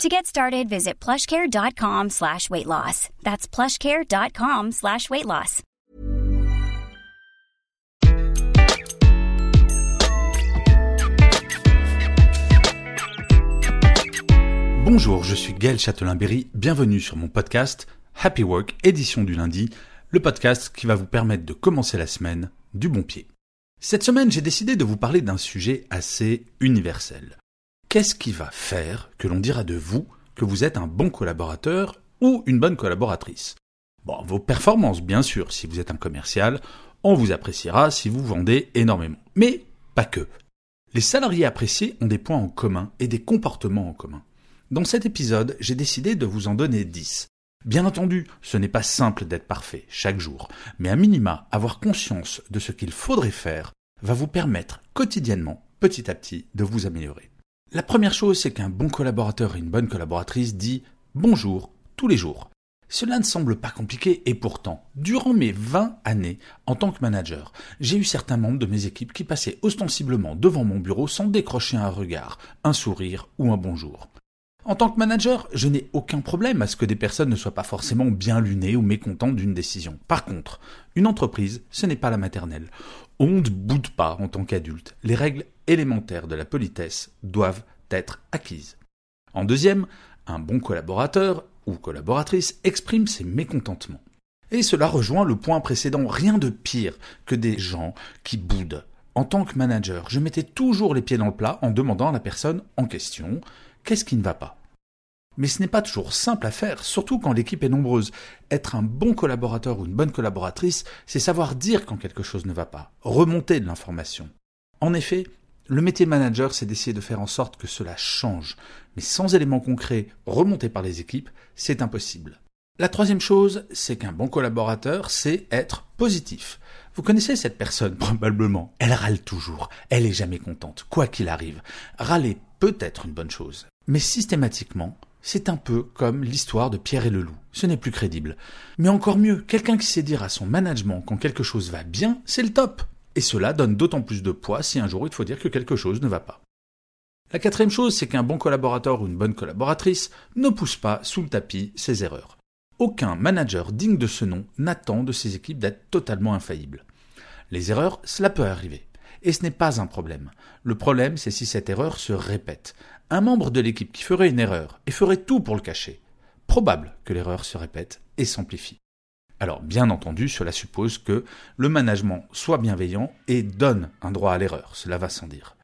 To get started, visit plushcare.com slash weight loss. That's plushcare.com slash weight loss. Bonjour, je suis Gaël Châtelain-Berry, bienvenue sur mon podcast Happy Work, édition du lundi, le podcast qui va vous permettre de commencer la semaine du bon pied. Cette semaine, j'ai décidé de vous parler d'un sujet assez universel. Qu'est-ce qui va faire que l'on dira de vous que vous êtes un bon collaborateur ou une bonne collaboratrice? Bon, vos performances, bien sûr, si vous êtes un commercial, on vous appréciera si vous vendez énormément. Mais pas que. Les salariés appréciés ont des points en commun et des comportements en commun. Dans cet épisode, j'ai décidé de vous en donner 10. Bien entendu, ce n'est pas simple d'être parfait chaque jour, mais à minima, avoir conscience de ce qu'il faudrait faire va vous permettre quotidiennement, petit à petit, de vous améliorer. La première chose, c'est qu'un bon collaborateur et une bonne collaboratrice dit bonjour tous les jours. Cela ne semble pas compliqué et pourtant, durant mes 20 années en tant que manager, j'ai eu certains membres de mes équipes qui passaient ostensiblement devant mon bureau sans décrocher un regard, un sourire ou un bonjour. En tant que manager, je n'ai aucun problème à ce que des personnes ne soient pas forcément bien lunées ou mécontentes d'une décision. Par contre, une entreprise, ce n'est pas la maternelle. On ne boude pas en tant qu'adulte. Les règles élémentaires de la politesse doivent être acquises. En deuxième, un bon collaborateur ou collaboratrice exprime ses mécontentements. Et cela rejoint le point précédent, rien de pire que des gens qui boudent. En tant que manager, je mettais toujours les pieds dans le plat en demandant à la personne en question qu'est-ce qui ne va pas? Mais ce n'est pas toujours simple à faire, surtout quand l'équipe est nombreuse. Être un bon collaborateur ou une bonne collaboratrice, c'est savoir dire quand quelque chose ne va pas, remonter de l'information. En effet, le métier manager, c'est d'essayer de faire en sorte que cela change. Mais sans éléments concrets remontés par les équipes, c'est impossible. La troisième chose, c'est qu'un bon collaborateur, c'est être positif. Vous connaissez cette personne probablement. Elle râle toujours. Elle est jamais contente, quoi qu'il arrive. Râler peut être une bonne chose. Mais systématiquement, c'est un peu comme l'histoire de Pierre et le loup. Ce n'est plus crédible. Mais encore mieux, quelqu'un qui sait dire à son management quand quelque chose va bien, c'est le top. Et cela donne d'autant plus de poids si un jour il faut dire que quelque chose ne va pas. La quatrième chose, c'est qu'un bon collaborateur ou une bonne collaboratrice ne pousse pas sous le tapis ses erreurs. Aucun manager digne de ce nom n'attend de ses équipes d'être totalement infaillibles. Les erreurs, cela peut arriver. Et ce n'est pas un problème. Le problème, c'est si cette erreur se répète. Un membre de l'équipe qui ferait une erreur et ferait tout pour le cacher. Probable que l'erreur se répète et s'amplifie. Alors, bien entendu, cela suppose que le management soit bienveillant et donne un droit à l'erreur, cela va sans dire.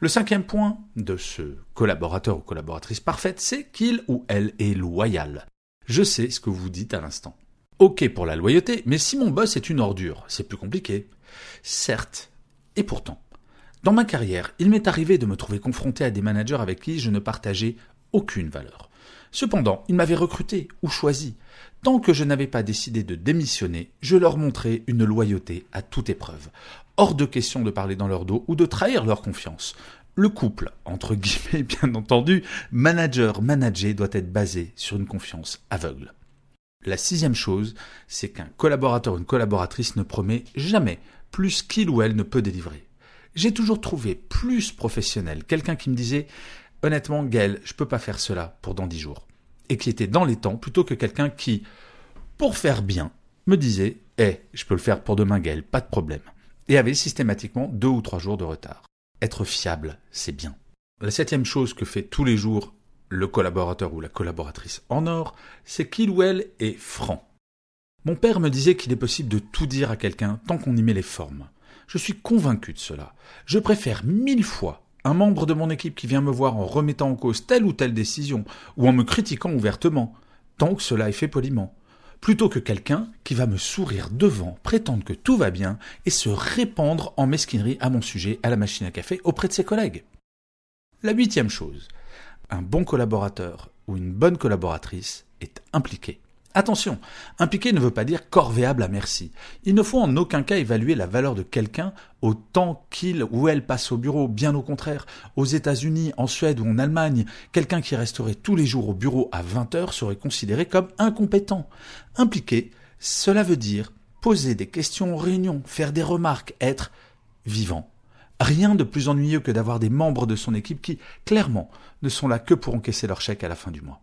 Le cinquième point de ce collaborateur ou collaboratrice parfaite, c'est qu'il ou elle est loyal. Je sais ce que vous dites à l'instant. Ok pour la loyauté, mais si mon boss est une ordure, c'est plus compliqué. Certes, et pourtant, dans ma carrière, il m'est arrivé de me trouver confronté à des managers avec qui je ne partageais aucune valeur. Cependant, ils m'avaient recruté ou choisi. Tant que je n'avais pas décidé de démissionner, je leur montrais une loyauté à toute épreuve. Hors de question de parler dans leur dos ou de trahir leur confiance. Le couple, entre guillemets bien entendu, manager-manager doit être basé sur une confiance aveugle. La sixième chose, c'est qu'un collaborateur ou une collaboratrice ne promet jamais plus qu'il ou elle ne peut délivrer. J'ai toujours trouvé plus professionnel quelqu'un qui me disait honnêtement, Gaël, je peux pas faire cela pour dans dix jours. Et qui était dans les temps plutôt que quelqu'un qui, pour faire bien, me disait, eh, je peux le faire pour demain, Gaël, pas de problème. Et avait systématiquement deux ou trois jours de retard. Être fiable, c'est bien. La septième chose que fait tous les jours le collaborateur ou la collaboratrice en or, c'est qu'il ou elle est franc. Mon père me disait qu'il est possible de tout dire à quelqu'un tant qu'on y met les formes. Je suis convaincu de cela. Je préfère mille fois un membre de mon équipe qui vient me voir en remettant en cause telle ou telle décision, ou en me critiquant ouvertement, tant que cela est fait poliment, plutôt que quelqu'un qui va me sourire devant, prétendre que tout va bien, et se répandre en mesquinerie à mon sujet à la machine à café auprès de ses collègues. La huitième chose, un bon collaborateur ou une bonne collaboratrice est impliqué. Attention, impliqué ne veut pas dire corvéable à merci. Il ne faut en aucun cas évaluer la valeur de quelqu'un au temps qu'il ou elle passe au bureau, bien au contraire. Aux États-Unis, en Suède ou en Allemagne, quelqu'un qui resterait tous les jours au bureau à 20 heures serait considéré comme incompétent. Impliqué, cela veut dire poser des questions en réunion, faire des remarques, être vivant. Rien de plus ennuyeux que d'avoir des membres de son équipe qui, clairement, ne sont là que pour encaisser leur chèque à la fin du mois.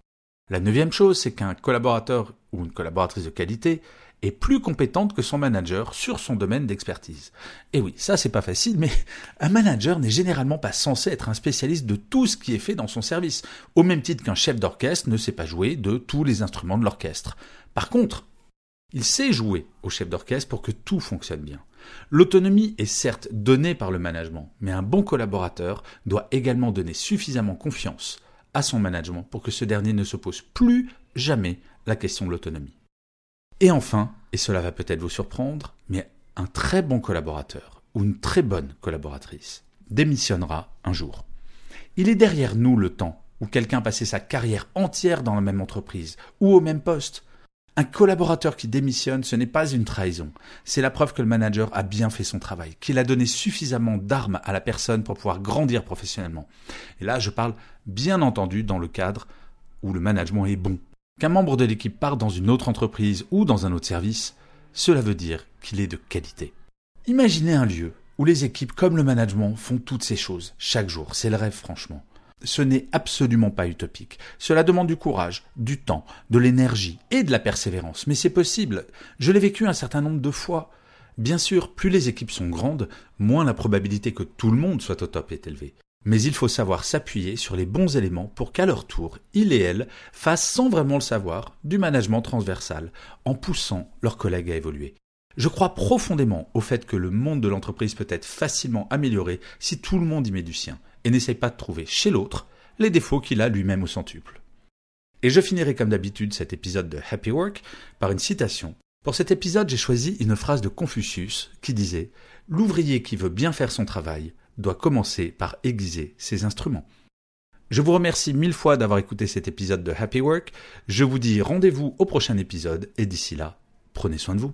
La neuvième chose, c'est qu'un collaborateur ou une collaboratrice de qualité est plus compétente que son manager sur son domaine d'expertise. Et oui, ça c'est pas facile, mais un manager n'est généralement pas censé être un spécialiste de tout ce qui est fait dans son service, au même titre qu'un chef d'orchestre ne sait pas jouer de tous les instruments de l'orchestre. Par contre, il sait jouer au chef d'orchestre pour que tout fonctionne bien. L'autonomie est certes donnée par le management, mais un bon collaborateur doit également donner suffisamment confiance à son management pour que ce dernier ne se pose plus jamais la question de l'autonomie. Et enfin, et cela va peut-être vous surprendre, mais un très bon collaborateur ou une très bonne collaboratrice démissionnera un jour. Il est derrière nous le temps où quelqu'un passait sa carrière entière dans la même entreprise ou au même poste. Un collaborateur qui démissionne, ce n'est pas une trahison. C'est la preuve que le manager a bien fait son travail, qu'il a donné suffisamment d'armes à la personne pour pouvoir grandir professionnellement. Et là, je parle bien entendu dans le cadre où le management est bon. Qu'un membre de l'équipe parte dans une autre entreprise ou dans un autre service, cela veut dire qu'il est de qualité. Imaginez un lieu où les équipes comme le management font toutes ces choses chaque jour. C'est le rêve franchement ce n'est absolument pas utopique. Cela demande du courage, du temps, de l'énergie et de la persévérance. Mais c'est possible. Je l'ai vécu un certain nombre de fois. Bien sûr, plus les équipes sont grandes, moins la probabilité que tout le monde soit au top est élevée. Mais il faut savoir s'appuyer sur les bons éléments pour qu'à leur tour, ils et elles fassent sans vraiment le savoir du management transversal, en poussant leurs collègues à évoluer. Je crois profondément au fait que le monde de l'entreprise peut être facilement amélioré si tout le monde y met du sien et n'essaye pas de trouver chez l'autre les défauts qu'il a lui-même au centuple. Et je finirai comme d'habitude cet épisode de Happy Work par une citation. Pour cet épisode, j'ai choisi une phrase de Confucius qui disait L'ouvrier qui veut bien faire son travail doit commencer par aiguiser ses instruments. Je vous remercie mille fois d'avoir écouté cet épisode de Happy Work. Je vous dis rendez-vous au prochain épisode et d'ici là, prenez soin de vous.